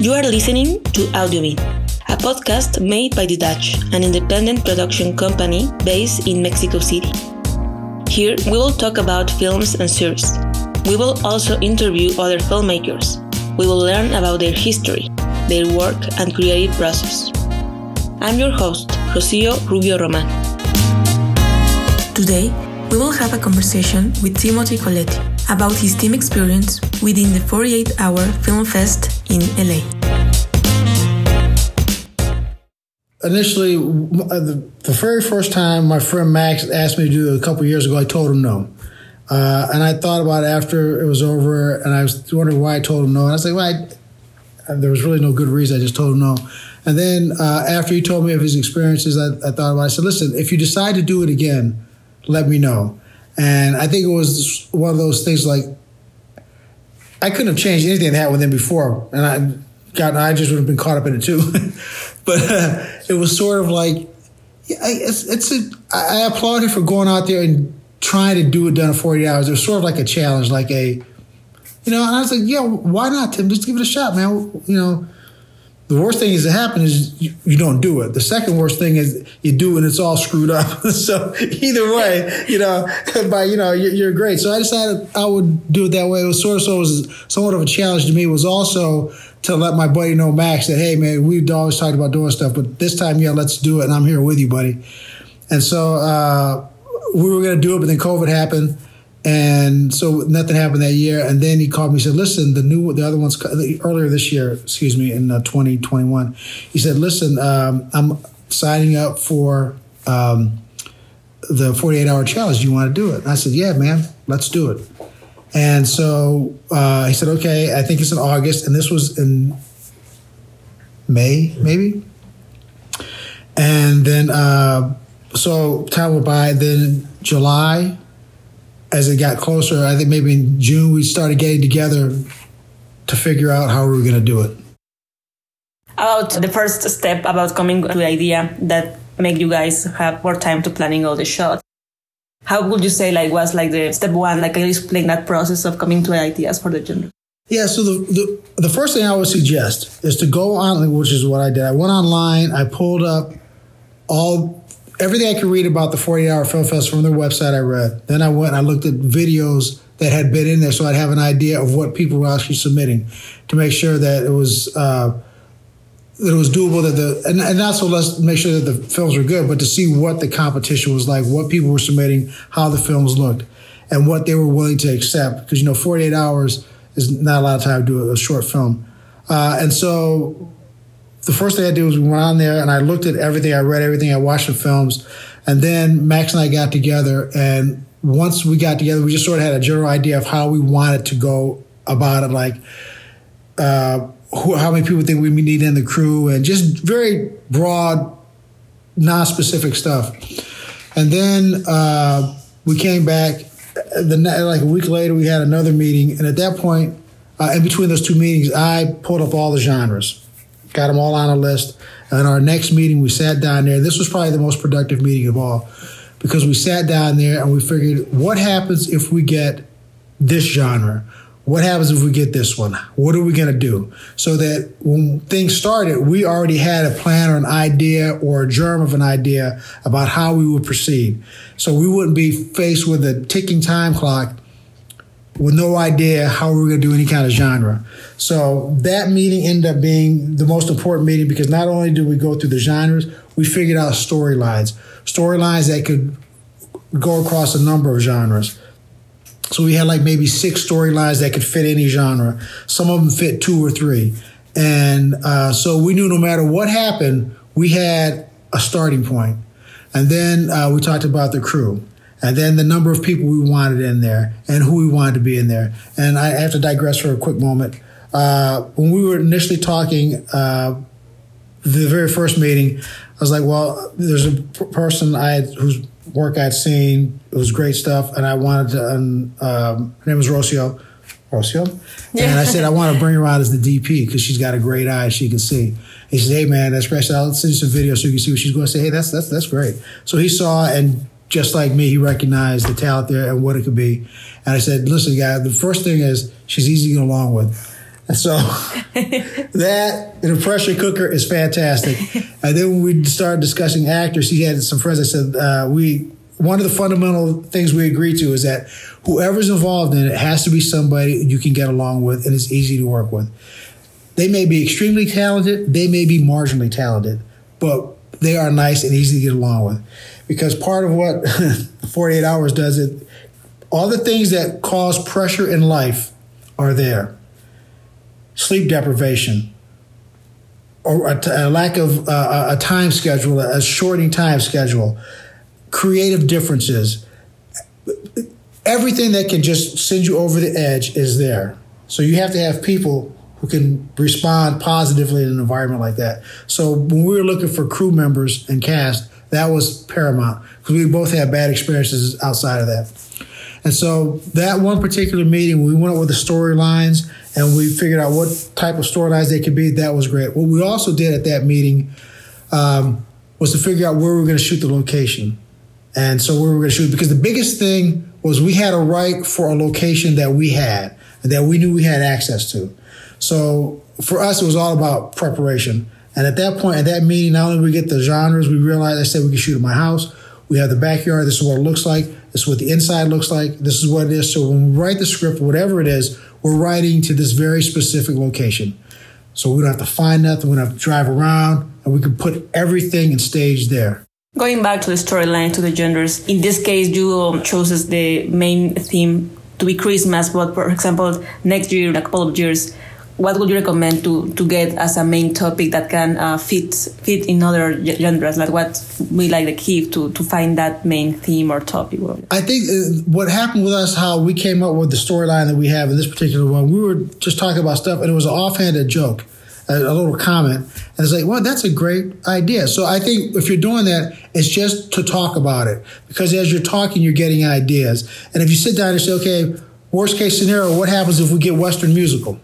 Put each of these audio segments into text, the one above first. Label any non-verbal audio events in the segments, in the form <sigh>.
You are listening to Audiobeat, a podcast made by The Dutch, an independent production company based in Mexico City. Here, we will talk about films and series. We will also interview other filmmakers. We will learn about their history, their work, and creative process. I'm your host, Rocio Rubio Roman. Today, we will have a conversation with Timothy Coletti about his team experience within the 48 Hour Film Fest in LA. Initially, uh, the, very first time my friend Max asked me to do it a couple years ago, I told him no. Uh, and I thought about it after it was over, and I was wondering why I told him no. And I was like, well, I, there was really no good reason. I just told him no. And then uh, after he told me of his experiences, I, I, thought about it. I said, listen, if you decide to do it again, let me know. And I think it was one of those things like I couldn't have changed anything that happened with before, and I I just would have been caught up in it too. <laughs> but uh, it was sort of like yeah, it's, it's a, I applaud him for going out there and trying to do it done in 40 hours. It was sort of like a challenge, like a, you know, and I was like, yeah, why not, Tim? Just give it a shot, man. You know, the worst thing is to happen is you, you, don't do it. The second worst thing is you do and it's all screwed up. <laughs> so either way, you know, <laughs> but you know, you're, you're, great. So I decided I would do it that way. It was sort of, so it was somewhat of a challenge to me. It was also to let my buddy know, Max, that, hey, man, we've always talked about doing stuff, but this time, yeah, let's do it. And I'm here with you, buddy. And so, uh, we were going to do it, but then COVID happened. And so nothing happened that year. And then he called me. He said, "Listen, the new, the other ones earlier this year, excuse me, in uh, 2021." He said, "Listen, um, I'm signing up for um, the 48 hour challenge. Do you want to do it?" And I said, "Yeah, man, let's do it." And so uh, he said, "Okay, I think it's in August, and this was in May, maybe." And then uh, so time went by. Then July as it got closer, I think maybe in June, we started getting together to figure out how we were going to do it. About the first step about coming to the idea that make you guys have more time to planning all the shots. How would you say like was like the step one? Like can you explain that process of coming to ideas for the genre? Yeah, so the, the the first thing I would suggest is to go on, which is what I did. I went online, I pulled up all everything I could read about the 48 Hour Film Fest from their website, I read. Then I went and I looked at videos that had been in there so I'd have an idea of what people were actually submitting to make sure that it was. Uh, that it was doable that the and, and not so let's make sure that the films were good but to see what the competition was like what people were submitting how the films looked and what they were willing to accept because you know 48 hours is not a lot of time to do a, short film uh, and so the first thing I did was we went on there and I looked at everything, I read everything, I watched the films, and then Max and I got together. And once we got together, we just sort of had a general idea of how we wanted to go about it, like uh, who, how many people think we need in the crew, and just very broad, non-specific stuff. And then uh, we came back. The like a week later, we had another meeting, and at that point, uh, in between those two meetings, I pulled up all the genres got them all on a list. And our next meeting, we sat down there. This was probably the most productive meeting of all because we sat down there and we figured what happens if we get this genre? What happens if we get this one? What are we going to do? So that when things started, we already had a plan or an idea or a germ of an idea about how we would proceed. So we wouldn't be faced with a ticking time clock with no idea how we were going to do any kind of genre. So that meeting ended up being the most important meeting because not only did we go through the genres, we figured out storylines, storylines that could go across a number of genres. So we had like maybe six storylines that could fit any genre. Some of them fit two or three. And uh, so we knew no matter what happened, we had a starting point. And then uh, we talked about the crew and then the number of people we wanted in there and who we wanted to be in there. And I have to digress for a quick moment. Uh, when we were initially talking, uh, the very first meeting, I was like, well, there's a person I had, whose work I'd seen. It was great stuff. And I wanted to, um, um, her name was Rocio. Rocio? Yeah. And I said, I want to bring her on as the DP because she's got a great eye. She can see. He said, hey, man, that's great. I'll send you some video so you can see what she's going to say. Hey, that's, that's, that's great. So he saw and just like me, he recognized the talent there and what it could be. And I said, listen, guy, the first thing is she's easy to get along with. And so <laughs> that in a pressure cooker is fantastic. <laughs> and then when we started discussing actors, he had some friends I said uh, we one of the fundamental things we agree to is that whoever's involved in it has to be somebody you can get along with and is easy to work with. They may be extremely talented, they may be marginally talented, but they are nice and easy to get along with. Because part of what <laughs> 48 hours does it, all the things that cause pressure in life are there. Sleep deprivation, or a, t- a lack of uh, a time schedule, a shortening time schedule, creative differences, everything that can just send you over the edge is there. So you have to have people who can respond positively in an environment like that. So when we were looking for crew members and cast, that was paramount because we both had bad experiences outside of that. And so that one particular meeting, we went up with the storylines and we figured out what type of storylines they could be. That was great. What we also did at that meeting um, was to figure out where we were going to shoot the location. And so where we were going to shoot, because the biggest thing was we had a right for a location that we had, that we knew we had access to. So for us, it was all about preparation. And at that point, at that meeting, not only we get the genres, we realized I said we can shoot at my house. We have the backyard. This is what it looks like. This is what the inside looks like. This is what it is. So when we write the script, whatever it is, we're writing to this very specific location. So we don't have to find nothing. We don't have to drive around, and we can put everything in stage there. Going back to the storyline, to the genders, in this case, you um, chose the main theme to be Christmas, but for example, next year, in a couple of years, what would you recommend to, to get as a main topic that can uh, fit fit in other genres? Like what we like the key to to find that main theme or topic? I think uh, what happened with us, how we came up with the storyline that we have in this particular one, we were just talking about stuff, and it was an offhanded joke, a, a little comment, and it's like, well, that's a great idea. So I think if you're doing that, it's just to talk about it because as you're talking, you're getting ideas, and if you sit down and say, okay, worst case scenario, what happens if we get Western musical?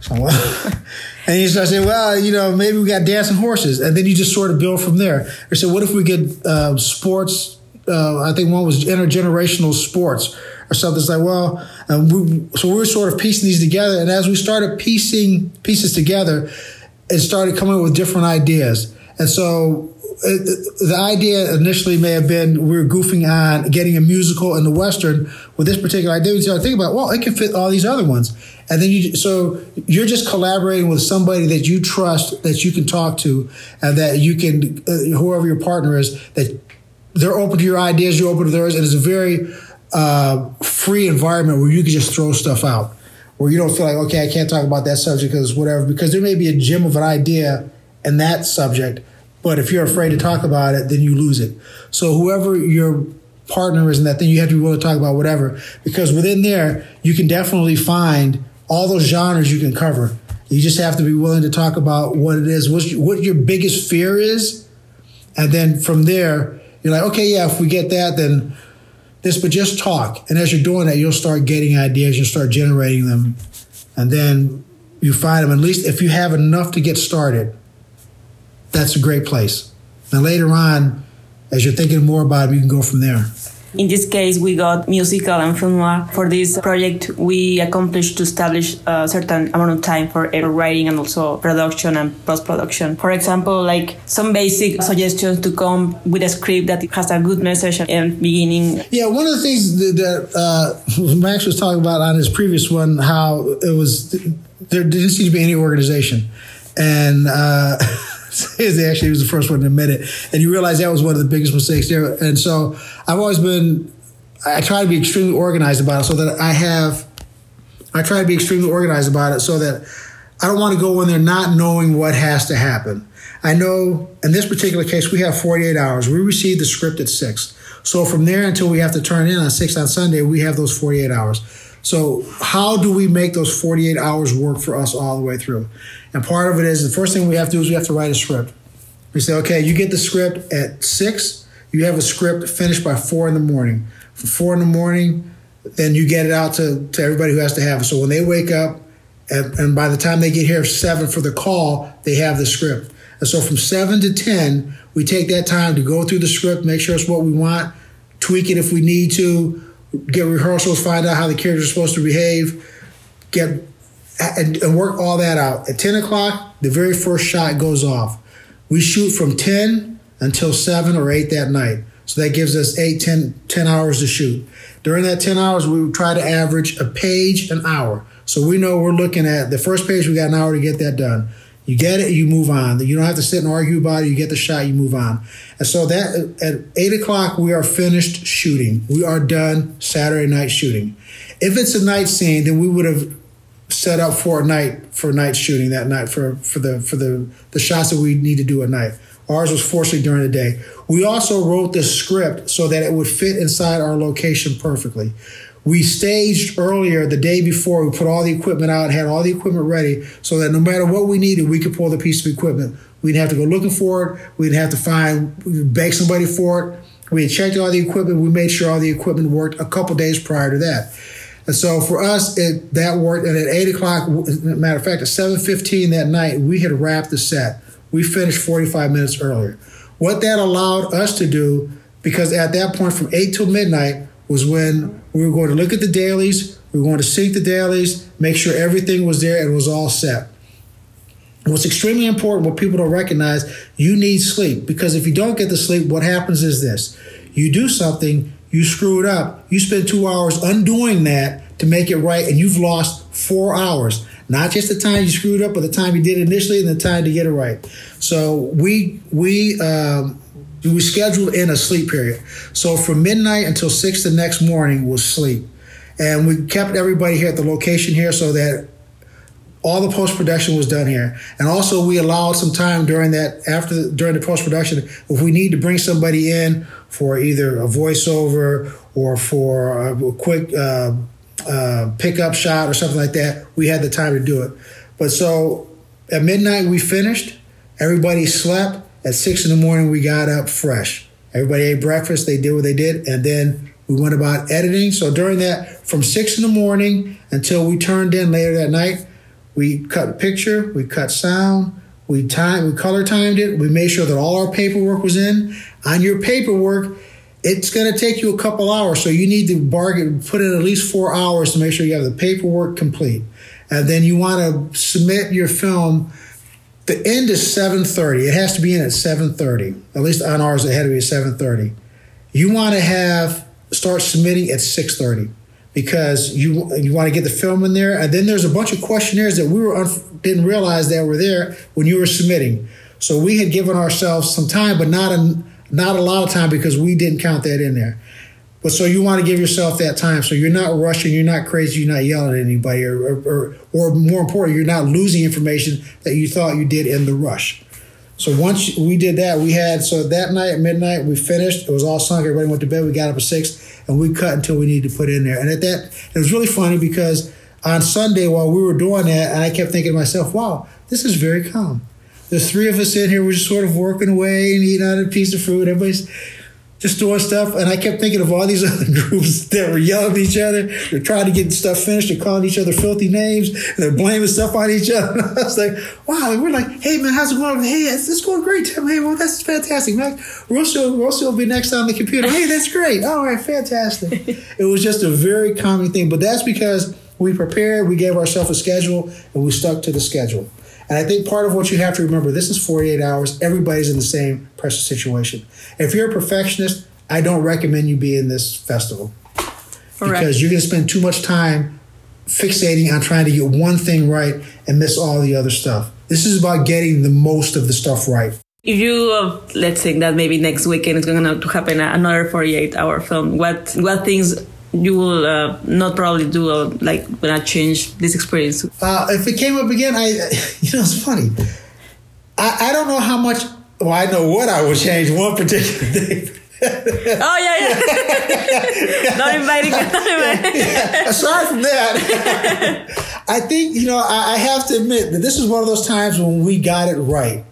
<laughs> And you start saying, well, you know, maybe we got dancing horses. And then you just sort of build from there. Or say, what if we get uh, sports? Uh, I think one was intergenerational sports or something. It's like, well, we, so we were sort of piecing these together. And as we started piecing pieces together, it started coming up with different ideas. And so the idea initially may have been we are goofing on getting a musical in the Western with this particular idea. We started thinking about, well, it can fit all these other ones. And then you, so you're just collaborating with somebody that you trust, that you can talk to, and that you can, uh, whoever your partner is, that they're open to your ideas, you're open to theirs, and it's a very uh, free environment where you can just throw stuff out, where you don't feel like, okay, I can't talk about that subject because whatever, because there may be a gem of an idea in that subject, but if you're afraid to talk about it, then you lose it. So whoever your partner is in that thing, you have to be willing to talk about whatever, because within there, you can definitely find all those genres you can cover. You just have to be willing to talk about what it is, what your, what your biggest fear is, and then from there, you're like, okay, yeah, if we get that, then this. But just talk, and as you're doing that, you'll start getting ideas. You'll start generating them, and then you find them. At least if you have enough to get started, that's a great place. Now later on, as you're thinking more about it, you can go from there. In this case, we got musical and film noir. For this project, we accomplished to establish a certain amount of time for writing and also production and post production. For example, like some basic suggestions to come with a script that has a good message and beginning. Yeah, one of the things that, that uh, <laughs> Max was talking about on his previous one, how it was there didn't seem to be any organization, and. Uh, <laughs> <laughs> actually was the first one to admit it, and you realize that was one of the biggest mistakes there. And so I've always been, I try to be extremely organized about it, so that I have, I try to be extremely organized about it, so that I don't want to go in there not knowing what has to happen. I know in this particular case we have 48 hours. We receive the script at six, so from there until we have to turn in on six on Sunday, we have those 48 hours. So, how do we make those 48 hours work for us all the way through? And part of it is the first thing we have to do is we have to write a script. We say, okay, you get the script at six, you have a script finished by four in the morning. For four in the morning, then you get it out to, to everybody who has to have it. So when they wake up, and, and by the time they get here seven for the call, they have the script. And so from seven to 10, we take that time to go through the script, make sure it's what we want, tweak it if we need to, get rehearsals, find out how the characters are supposed to behave, get and, and work all that out. At 10 o'clock, the very first shot goes off. We shoot from 10 until 7 or 8 that night. So that gives us 8, 10, 10 hours to shoot. During that 10 hours, we try to average a page an hour. So we know we're looking at the first page, we got an hour to get that done. You get it, you move on. You don't have to sit and argue about it. You get the shot, you move on. And so that at eight o'clock, we are finished shooting. We are done Saturday night shooting. If it's a night scene, then we would have set up for a night for night shooting that night for for the for the the shots that we need to do at night. Ours was fortunately during the day. We also wrote the script so that it would fit inside our location perfectly. We staged earlier the day before. We put all the equipment out, had all the equipment ready, so that no matter what we needed, we could pull the piece of equipment. We didn't have to go looking for it. We didn't have to find beg somebody for it. We had checked all the equipment. We made sure all the equipment worked a couple days prior to that. And so for us, it, that worked. And at eight o'clock, matter of fact, at seven fifteen that night, we had wrapped the set. We finished forty five minutes earlier. What that allowed us to do, because at that point, from eight till midnight, was when we were going to look at the dailies. We were going to sync the dailies, make sure everything was there and was all set. What's extremely important, what people don't recognize, you need sleep because if you don't get the sleep, what happens is this: you do something, you screw it up, you spend two hours undoing that to make it right, and you've lost four hours. Not just the time you screwed up, but the time you did initially and the time to get it right. So we we um, we scheduled in a sleep period. So from midnight until six the next morning was sleep, and we kept everybody here at the location here so that all the post production was done here, and also we allowed some time during that after during the post production if we need to bring somebody in for either a voiceover or for a quick uh, uh, pickup shot or something like that. We had the time to do it, but so at midnight we finished. Everybody slept. At six in the morning, we got up fresh. Everybody ate breakfast. They did what they did, and then we went about editing. So during that, from six in the morning until we turned in later that night, we cut a picture, we cut sound, we time, we color timed it. We made sure that all our paperwork was in. On your paperwork, it's going to take you a couple hours, so you need to bargain, put in at least four hours to make sure you have the paperwork complete, and then you want to submit your film the end is 7.30. It has to be in at 7.30. At least on ours, it had to be at 7.30. You want to have, start submitting at 6.30 because you you want to get the film in there. And then there's a bunch of questionnaires that we were didn't realize that were there when you were submitting. So we had given ourselves some time, but not a, not a lot of time because we didn't count that in there. But so you want to give yourself that time. So you're not rushing, you're not crazy, you're not yelling at anybody, or, or, or, or more important, you're not losing information that you thought you did in the rush. So once we did that, we had, so that night at midnight, we finished. It was all sunk. Everybody went to bed. We got up at six and we cut until we needed to put in there. And at that, it was really funny because on Sunday while we were doing that, and I kept thinking to myself, wow, this is very calm. There's three of us in here. We're just sort of working away and eating out a piece of fruit. Everybody's just doing stuff. And I kept thinking of all these <laughs> other groups that were yelling at each other. They're trying to get stuff finished. They're calling each other filthy names. And they're blaming stuff on each other. <laughs> And I was like, wow. we're like, hey, man, how's it going? Hey, it's, it's going great, Tim. Hey, well, that's fantastic, man. Rosso, Rosso will be next on the computer. Hey, that's great. All right, fantastic. <laughs> it was just a very common thing. But that's because we prepared, we gave ourselves a schedule, and we stuck to the schedule. And I think part of what you have to remember, this is 48 hours. Everybody's in the same pressure situation. If you're a perfectionist, I don't recommend you be in this festival Correct. because you're going to spend too much time fixating on trying to get one thing right and miss all the other stuff. This is about getting the most of the stuff right. If you uh, let's think that maybe next weekend is going to happen another 48 hour film, what what things you will uh, not probably do uh, like when I change this experience? Uh, if it came up again, I <laughs> you know it's funny. I, I don't know how much. Well, I know what I would change one particular <laughs> thing. oh yeah, yeah. <laughs> not inviting. Not inviting. yeah. Aside from that, <laughs> I think you know I, I have to admit that this is one of those times when we got it right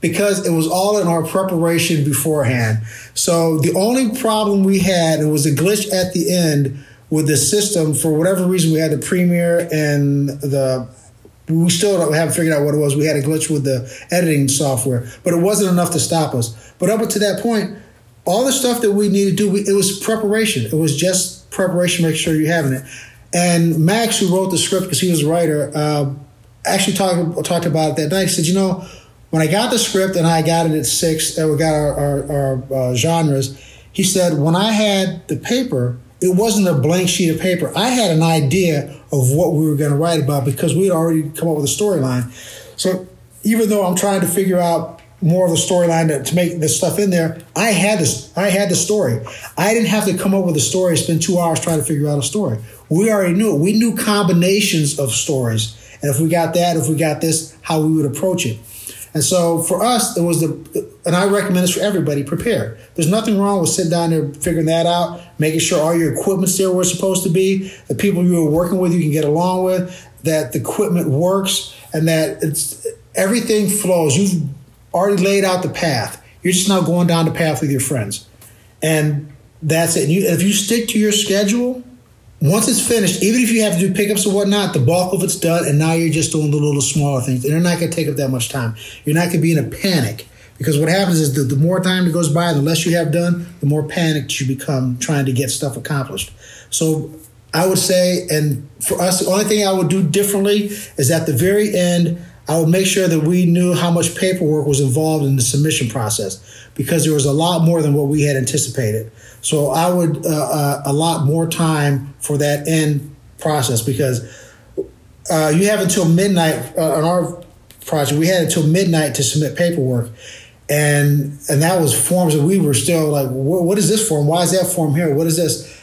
because it was all in our preparation beforehand. So the only problem we had, it was a glitch at the end with the system. For whatever reason, we had the Premiere and the we still haven't figured out what it was. We had a glitch with the editing software, but it wasn't enough to stop us. But up to that point, all the stuff that we needed to do, we, it was preparation. It was just preparation, make sure you're having it. And Max, who wrote the script because he was a writer, uh, actually talked talked about it that night. He said, "You know, when I got the script and I got it at six, and we got our, our, our uh, genres." He said, "When I had the paper, it wasn't a blank sheet of paper. I had an idea of what we were going to write about because we had already come up with a storyline. So even though I'm trying to figure out more of a storyline to, to, make this stuff in there, I had this. I had the story. I didn't have to come up with a story. Spend two hours trying to figure out a story. We already knew it. We knew combinations of stories, and if we got that, if we got this, how we would approach it. And so for us, it was the, and I recommend this for everybody, prepare. There's nothing wrong with sitting down there figuring that out, making sure all your equipment's there where it's supposed to be, the people you are working with you can get along with, that the equipment works, and that it's everything flows. You've already laid out the path. You're just now going down the path with your friends. And that's it. And you, if you stick to your schedule, once it's finished, even if you have to do pickups or whatnot, the bulk of it's done, and now you're just doing the little smaller things. And they're not going to take up that much time. You're not going to be in a panic because what happens is the, the more time that goes by, the less you have done, the more panicked you become trying to get stuff accomplished. So I would say, and for us, the only thing I would do differently is at the very end, I would make sure that we knew how much paperwork was involved in the submission process because there was a lot more than what we had anticipated. So I would uh, uh, allot more time for that end process because uh, you have until midnight uh, on our project. We had until midnight to submit paperwork, and and that was forms that we were still like, what is this form? Why is that form here? What is this?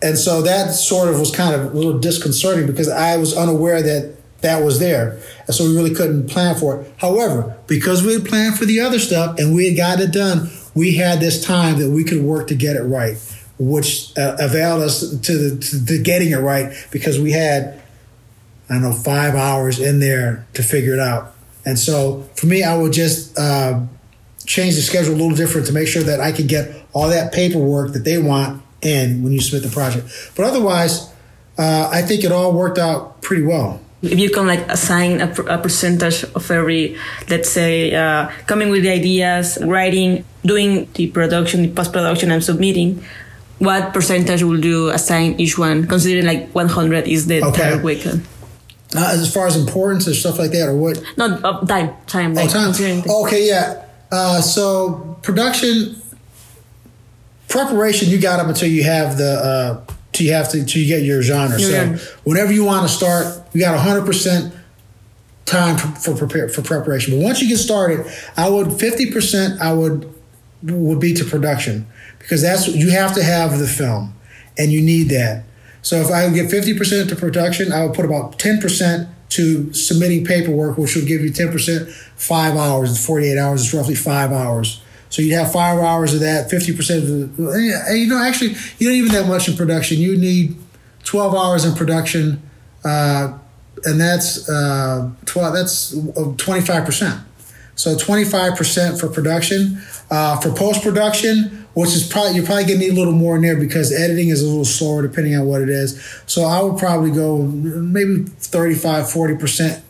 And so that sort of was kind of a little disconcerting because I was unaware that that was there. And so we really couldn't plan for it. However, because we had planned for the other stuff and we had got it done, we had this time that we could work to get it right, which uh, availed us to, the, to, getting it right because we had, I don't know, five hours in there to figure it out. And so for me, I would just uh, change the schedule a little different to make sure that I could get all that paperwork that they want in when you submit the project. But otherwise, uh, I think it all worked out pretty well if you can like assign a, a percentage of every let's say uh, coming with the ideas writing doing the production the post-production and submitting what percentage will you assign each one considering like 100 is the okay. entire weekend uh, as far as importance and stuff like that or what? No uh, time time like oh, time okay yeah. Uh, so production preparation you got up until you have the uh, till you have to till you get your genre. So whenever you want to start, you got hundred percent time for, for prepare for preparation. But once you get started, I would fifty percent I would would be to production because that's you have to have the film and you need that. So if I get fifty percent to production, I would put about ten percent to submitting paperwork, which will give you ten percent. Five hours, forty eight hours is roughly five hours. So you'd have five hours of that, 50% of the, you know, actually, you don't even that much in production. You need 12 hours in production, uh, and that's uh, 12, that's 25%. So 25% for production. Uh, for post production, which is probably, you're probably to need a little more in there because editing is a little slower depending on what it is. So I would probably go maybe 35, 40%,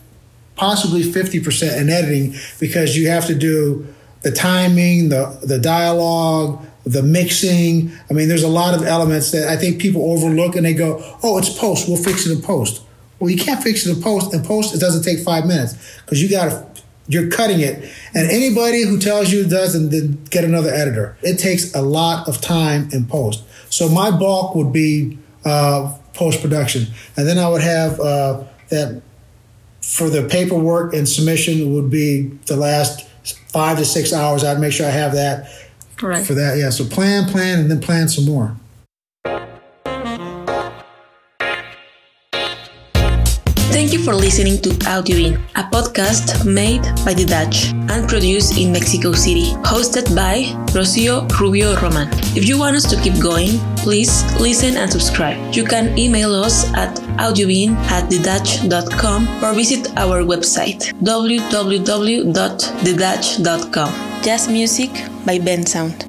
possibly 50% in editing because you have to do the timing, the the dialogue, the mixing. I mean, there's a lot of elements that I think people overlook and they go, "Oh, it's post. We'll fix it in post." Well, you can't fix it in post. In post, it doesn't take five minutes because you got to. You're cutting it, and anybody who tells you it doesn't, then get another editor. It takes a lot of time in post. So my bulk would be uh, post production, and then I would have uh, that for the paperwork and submission would be the last five to six hours. I'd make sure I have that right. for that. Yeah. So plan, plan, and then plan some more. You for listening to Audio In, a podcast made by the Dutch and produced in Mexico City, hosted by Rocio Rubio Roman. If you want us to keep going, please listen and subscribe. You can email us at audiobean at thedutch.com or visit our website www.thedutch.com. Jazz music by Bensound.